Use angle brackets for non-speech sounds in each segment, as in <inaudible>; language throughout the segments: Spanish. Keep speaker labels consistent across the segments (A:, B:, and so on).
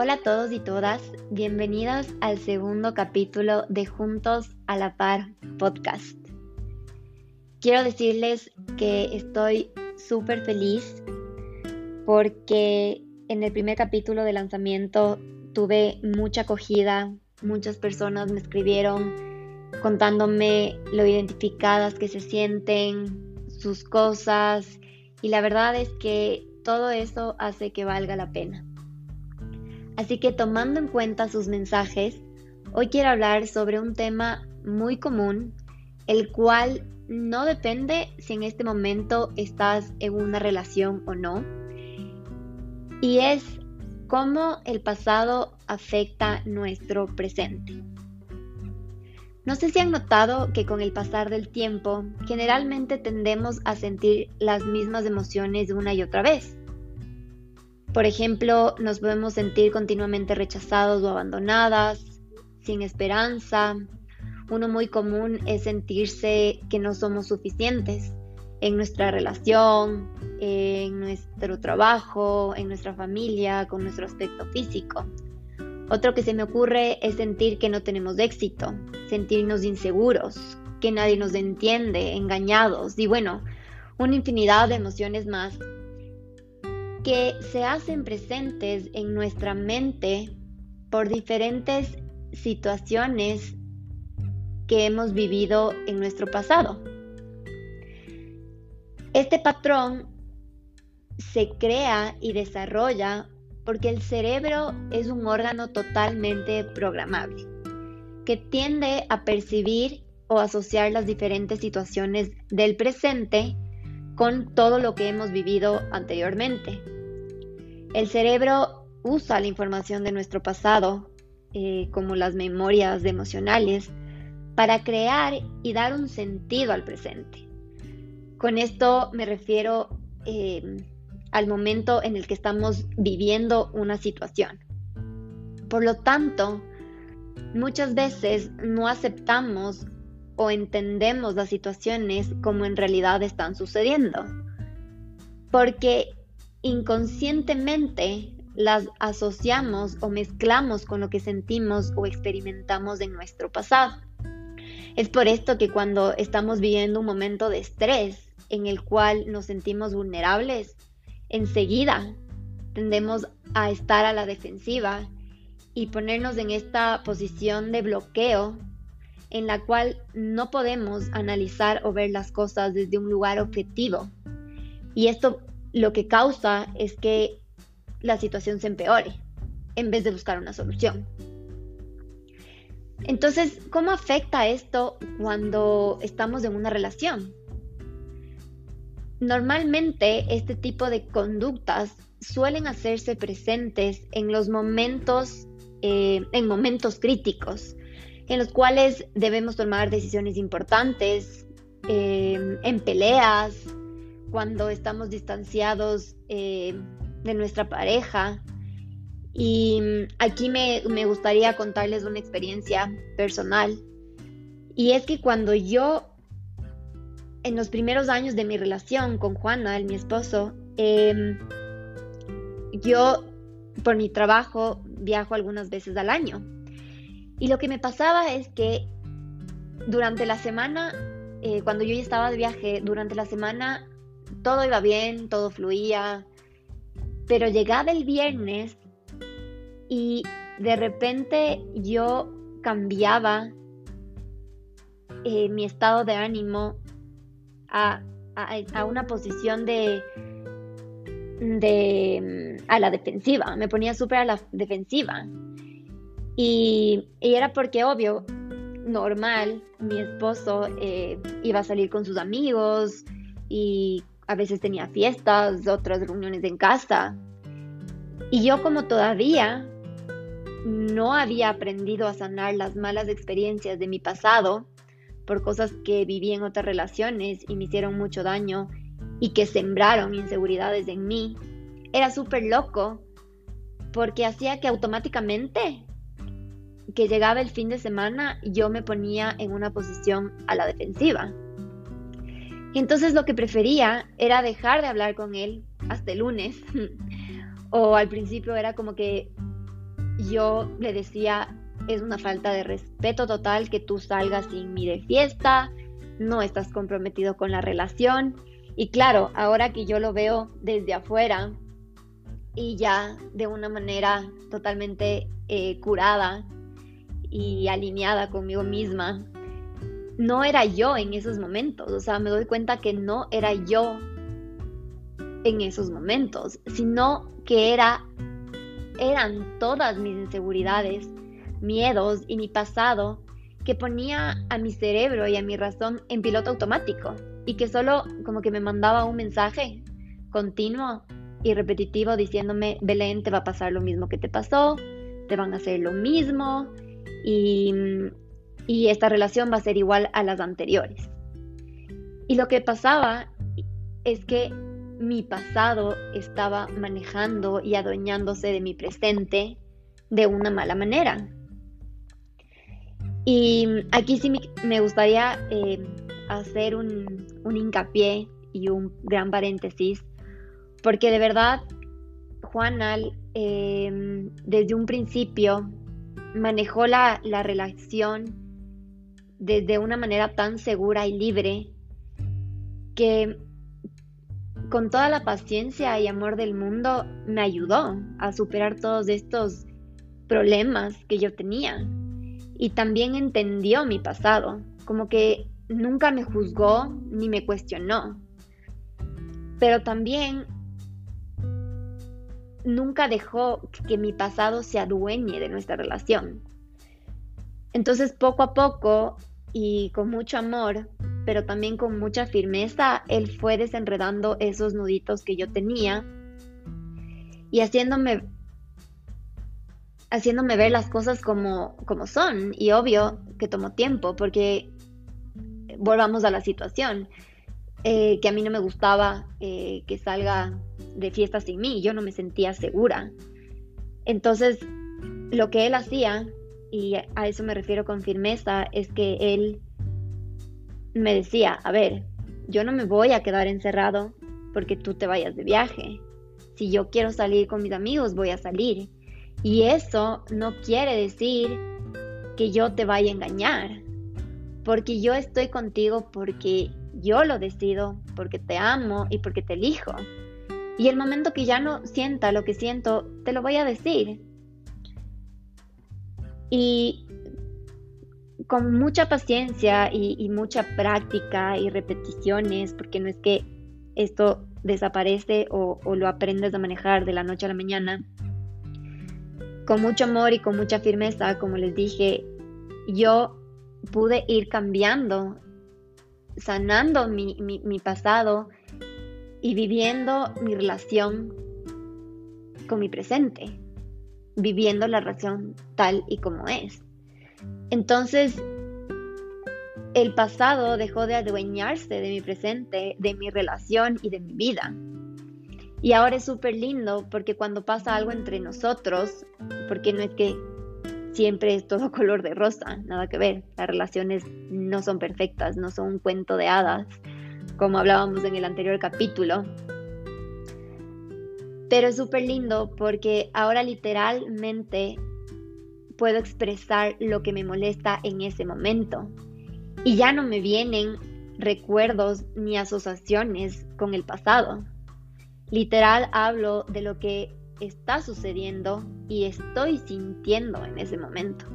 A: Hola a todos y todas, bienvenidas al segundo capítulo de Juntos a la Par podcast. Quiero decirles que estoy súper feliz porque en el primer capítulo de lanzamiento tuve mucha acogida, muchas personas me escribieron contándome lo identificadas que se sienten, sus cosas y la verdad es que todo eso hace que valga la pena. Así que tomando en cuenta sus mensajes, hoy quiero hablar sobre un tema muy común, el cual no depende si en este momento estás en una relación o no, y es cómo el pasado afecta nuestro presente. No sé si han notado que con el pasar del tiempo generalmente tendemos a sentir las mismas emociones una y otra vez. Por ejemplo, nos podemos sentir continuamente rechazados o abandonadas, sin esperanza. Uno muy común es sentirse que no somos suficientes en nuestra relación, en nuestro trabajo, en nuestra familia, con nuestro aspecto físico. Otro que se me ocurre es sentir que no tenemos éxito, sentirnos inseguros, que nadie nos entiende, engañados y bueno, una infinidad de emociones más que se hacen presentes en nuestra mente por diferentes situaciones que hemos vivido en nuestro pasado. Este patrón se crea y desarrolla porque el cerebro es un órgano totalmente programable, que tiende a percibir o asociar las diferentes situaciones del presente con todo lo que hemos vivido anteriormente. El cerebro usa la información de nuestro pasado, eh, como las memorias emocionales, para crear y dar un sentido al presente. Con esto me refiero eh, al momento en el que estamos viviendo una situación. Por lo tanto, muchas veces no aceptamos o entendemos las situaciones como en realidad están sucediendo. Porque inconscientemente las asociamos o mezclamos con lo que sentimos o experimentamos en nuestro pasado. Es por esto que cuando estamos viviendo un momento de estrés en el cual nos sentimos vulnerables, enseguida tendemos a estar a la defensiva y ponernos en esta posición de bloqueo en la cual no podemos analizar o ver las cosas desde un lugar objetivo. Y esto lo que causa es que la situación se empeore en vez de buscar una solución. Entonces, ¿cómo afecta esto cuando estamos en una relación? Normalmente este tipo de conductas suelen hacerse presentes en los momentos, eh, en momentos críticos, en los cuales debemos tomar decisiones importantes, eh, en peleas, cuando estamos distanciados eh, de nuestra pareja. Y aquí me, me gustaría contarles una experiencia personal. Y es que cuando yo, en los primeros años de mi relación con Juana, mi esposo, em, yo por mi trabajo viajo algunas veces al año. Y lo que me pasaba es que durante la semana, eh, cuando yo ya estaba de viaje, durante la semana todo iba bien, todo fluía, pero llegaba el viernes y de repente yo cambiaba eh, mi estado de ánimo a, una posición de, de a la defensiva, me ponía súper a la defensiva. Y, era porque, obvio, normal, mi esposo eh, iba a salir con sus amigos y a veces tenía fiestas, otras reuniones en casa. Y yo como todavía no había aprendido a sanar las malas experiencias de mi pasado por cosas que viví en otras relaciones y me hicieron mucho daño y que sembraron inseguridades en mí, era súper loco porque hacía que automáticamente que llegaba el fin de semana yo me ponía en una posición a la defensiva. Entonces lo que prefería era dejar de hablar con él hasta el lunes. <laughs> o al principio era como que yo le decía, es una falta de respeto total que tú salgas sin mí de fiesta, no estás comprometido con la relación. Y claro, ahora que yo lo veo desde afuera y ya de una manera totalmente eh, curada y alineada conmigo misma, no era yo en esos momentos. O sea, me doy cuenta que no era yo en esos momentos, sino que era, eran todas mis inseguridades, miedos y mi pasado que ponía a mi cerebro y a mi razón en piloto automático y que solo como que me mandaba un mensaje continuo y repetitivo diciéndome, Belén, te va a pasar lo mismo que te pasó, te van a hacer lo mismo y, y esta relación va a ser igual a las anteriores. Y lo que pasaba es que mi pasado estaba manejando y adueñándose de mi presente de una mala manera. Y aquí sí me gustaría eh, hacer un, hincapié y un gran paréntesis, porque de verdad Juana em, desde un principio manejó la, la relación desde una manera tan segura y libre que con toda la paciencia y amor del mundo me ayudó a superar todos estos problemas que yo tenía. Y también entendió mi pasado, como que nunca me juzgó ni me cuestionó. Pero también nunca dejó que mi pasado se adueñe de nuestra relación. Entonces poco a poco y con mucho amor pero también con mucha firmeza, él fue desenredando esos nuditos que yo tenía y haciéndome haciéndome ver las cosas como, como son. Y obvio que tomó tiempo, porque volvamos a la situación, eh, que a mí no me gustaba eh, que salga de fiesta sin mí, yo no me sentía segura. Entonces, lo que él hacía, y a eso me refiero con firmeza, es que él me decía, a ver, yo no me voy a quedar encerrado porque tú te vayas de viaje. Si yo quiero salir con mis amigos, voy a salir. Y eso no quiere decir que yo te vaya a engañar, porque yo estoy contigo porque yo lo decido, porque te amo y porque te elijo. Y el momento que ya no sienta lo que siento, te lo voy a decir. Y con mucha paciencia y, mucha práctica y repeticiones, porque no es que esto desaparece o, lo aprendes a manejar de la noche a la mañana. Con mucho amor y con mucha firmeza, como les dije, yo pude ir cambiando, sanando mi, mi pasado y viviendo mi relación con mi presente, viviendo la relación tal y como es. Entonces, el pasado dejó de adueñarse de mi presente, de mi relación y de mi vida. Y ahora es súper lindo porque cuando pasa algo entre nosotros, porque no es que siempre es todo <laughs> color de rosa, nada que ver, las relaciones no son perfectas, no son un cuento de hadas, como hablábamos en el anterior capítulo. Pero es súper lindo porque ahora literalmente puedo expresar lo que me molesta en ese momento. Y ya no me vienen recuerdos ni asociaciones con el pasado. Literal hablo de lo que está sucediendo y estoy sintiendo en ese momento.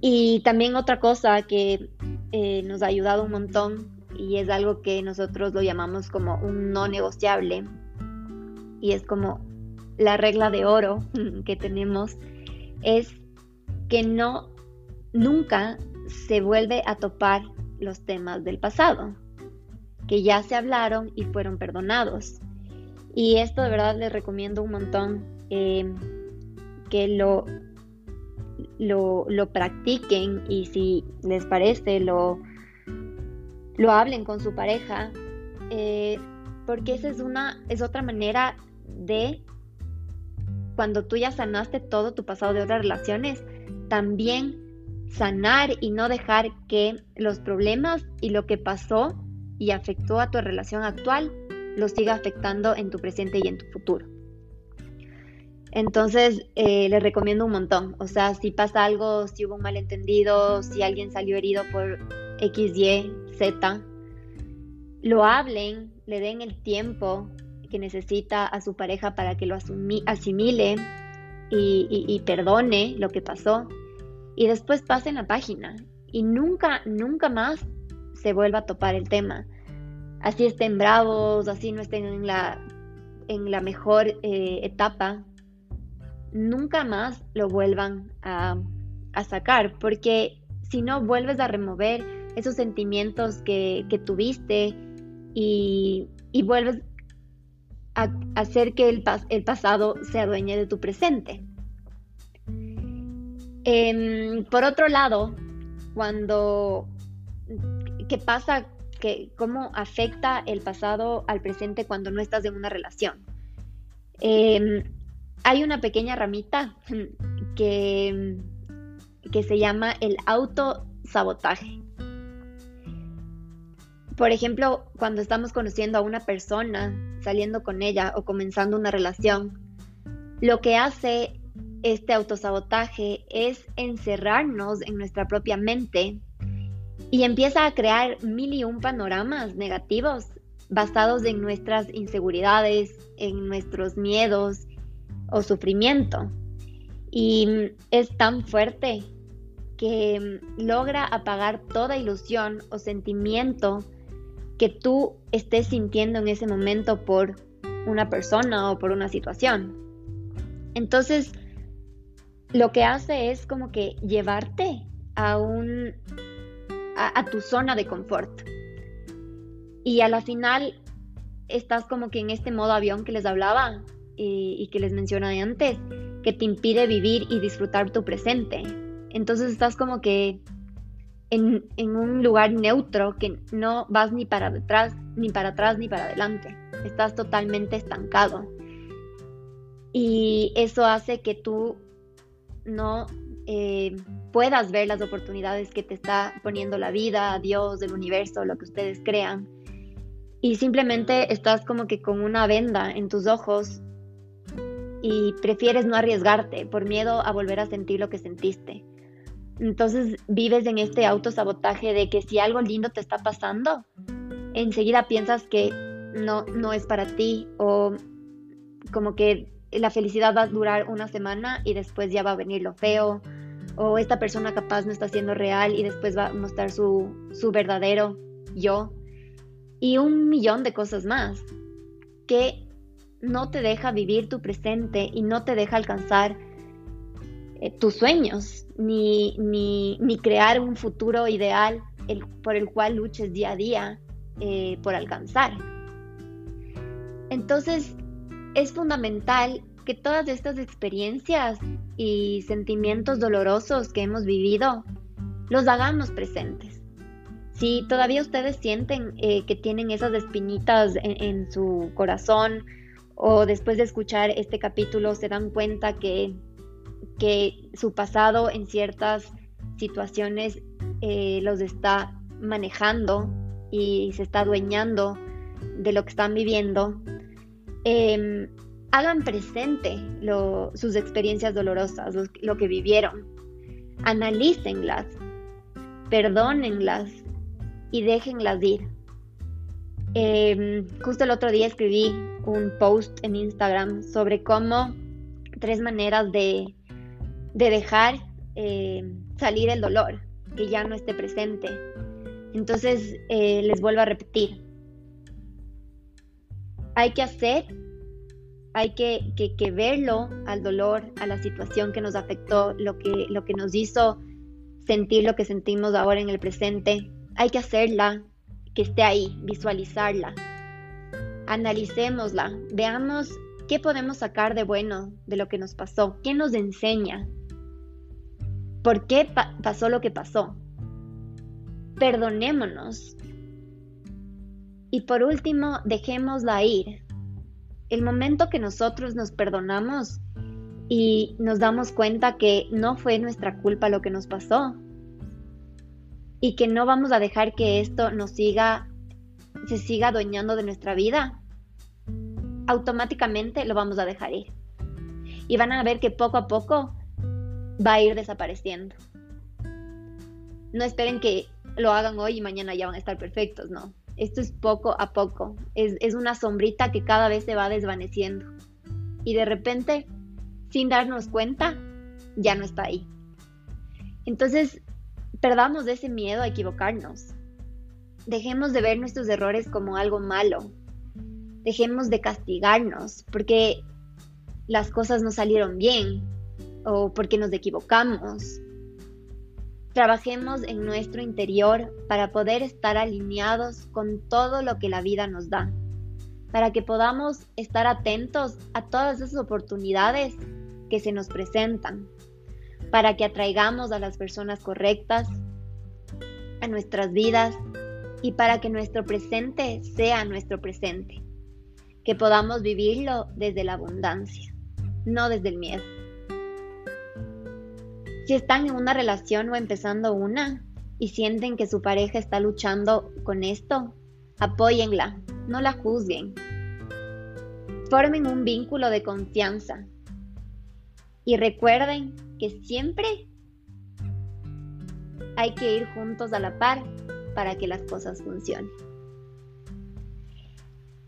A: Y también otra cosa que eh, nos ha ayudado un montón y es algo que nosotros lo llamamos como un no negociable y es como la regla de oro <laughs> que tenemos es que no, nunca se vuelve a topar los temas del pasado, que ya se hablaron y fueron perdonados. Y esto de verdad les recomiendo un montón eh, que lo, lo, practiquen y si les parece lo, lo hablen con su pareja, eh, porque esa es, una, es otra manera de cuando tú ya sanaste todo tu pasado de otras relaciones, también sanar y no dejar que los problemas y lo que pasó y afectó a tu relación actual lo siga afectando en tu presente y en tu futuro. Entonces, eh, les recomiendo un montón. O sea, si pasa algo, si hubo un malentendido, si alguien salió herido por X, Y, Z, lo hablen, le den el tiempo que necesita a su pareja para que lo asimile y, perdone lo que pasó. Y después pasen la página y nunca, nunca más se vuelva a topar el tema. Así estén bravos, así no estén en la, en la mejor eh, etapa, nunca más lo vuelvan a, sacar, porque si no vuelves a remover esos sentimientos que, tuviste y, vuelves hacer que el, el, pasado se adueñe de tu presente. Em, por otro lado, cuando, ¿qué pasa? Que, ¿Cómo afecta el pasado al presente cuando no estás en una relación? Eh, hay una pequeña ramita que, que se llama el autosabotaje. Por ejemplo, cuando estamos conociendo a una persona, saliendo con ella o comenzando una relación, lo que hace este autosabotaje es encerrarnos en nuestra propia mente y empieza a crear mil y un panoramas negativos basados en nuestras inseguridades, en nuestros miedos, o sufrimiento. Y es tan fuerte que logra apagar toda ilusión o sentimiento que tú estés sintiendo en ese momento por una persona o por una situación. Entonces, lo que hace es como que llevarte a un a, tu zona de confort. Y a la final estás como que en este modo avión que les hablaba, y, que les mencioné antes, que te impide vivir y disfrutar tu presente. Entonces estás como que en, un lugar neutro que no vas ni para detrás, ni para atrás, ni para adelante. Estás totalmente estancado. Y eso hace que tú no eh, puedas ver las oportunidades que te está poniendo la vida, Dios, el universo, lo que ustedes crean. Y simplemente estás como que con una venda en tus ojos y prefieres no arriesgarte por miedo a volver a sentir lo que sentiste. Entonces vives en este autosabotaje de que si algo lindo te está pasando, enseguida piensas que no, no es para ti o como que la felicidad va a durar una semana y después ya va a venir lo feo o esta persona capaz no está siendo real y después va a mostrar su, su verdadero yo y un millón de cosas más que no te deja vivir tu presente y no te deja alcanzar eh, tus sueños, ni, ni, crear un futuro ideal por el cual luches día a día eh, por alcanzar. Entonces, es fundamental que todas estas experiencias y sentimientos dolorosos que hemos vivido los hagamos presentes. Si todavía ustedes sienten eh, que tienen esas espinitas en su corazón, o después de escuchar este capítulo se dan cuenta que, que su pasado en ciertas situaciones eh, los está manejando y se está adueñando de lo que están viviendo, em, hagan presente sus experiencias dolorosas, lo, que vivieron, analícenlas, perdónenlas y déjenlas ir. Em, justo el otro día escribí un post en Instagram sobre cómo tres maneras de, dejar eh, salir el dolor, que ya no esté presente. Entonces, eh, les vuelvo a repetir, hay que hacer, hay que, que, verlo al dolor, a la situación que nos afectó, lo que, lo que nos hizo sentir lo que sentimos ahora en el presente. Hay que hacerla, que esté ahí, visualizarla. Analicémosla, veamos qué podemos sacar de bueno de lo que nos pasó, qué nos enseña, por qué pasó lo que pasó. Perdonémonos. Y por último, dejémosla ir. El momento que nosotros nos perdonamos y nos damos cuenta que no fue nuestra culpa lo que nos pasó, y que no vamos a dejar que esto nos siga, se siga adueñando de nuestra vida, automáticamente lo vamos a dejar ir. y van a ver que poco a poco va a ir desapareciendo. No esperen que lo hagan hoy y mañana ya van a estar perfectos, no. Esto es poco a poco, es, es una sombrita que cada vez se va desvaneciendo y de repente, sin darnos cuenta, ya no está ahí. Entonces, perdamos ese miedo a equivocarnos. Dejemos de ver nuestros errores como algo malo. Dejemos de castigarnos porque las cosas no salieron bien o porque nos equivocamos. Trabajemos en nuestro interior para poder estar alineados con todo lo que la vida nos da, para que podamos estar atentos a todas esas oportunidades que se nos presentan, para que atraigamos a las personas correctas a nuestras vidas y para que nuestro presente sea nuestro presente, que podamos vivirlo desde la abundancia, no desde el miedo. Si están en una relación o empezando una y sienten que su pareja está luchando con esto, apóyenla, no la juzguen. Formen un vínculo de confianza y recuerden que siempre hay que ir juntos a la par para que las cosas funcionen.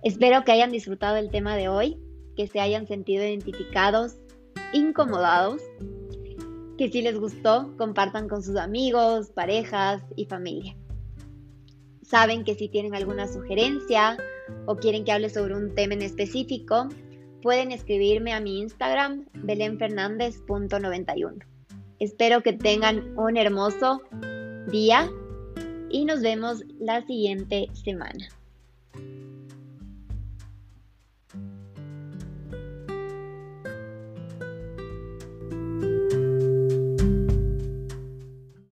A: Espero que hayan disfrutado el tema de hoy, que se hayan sentido identificados, incomodados que si les gustó, compartan con sus amigos, parejas y familia. Saben que si tienen alguna sugerencia o quieren que hable sobre un tema en específico, pueden escribirme a mi Instagram, belenfernandez.91. Espero que tengan un hermoso día y nos vemos la siguiente semana.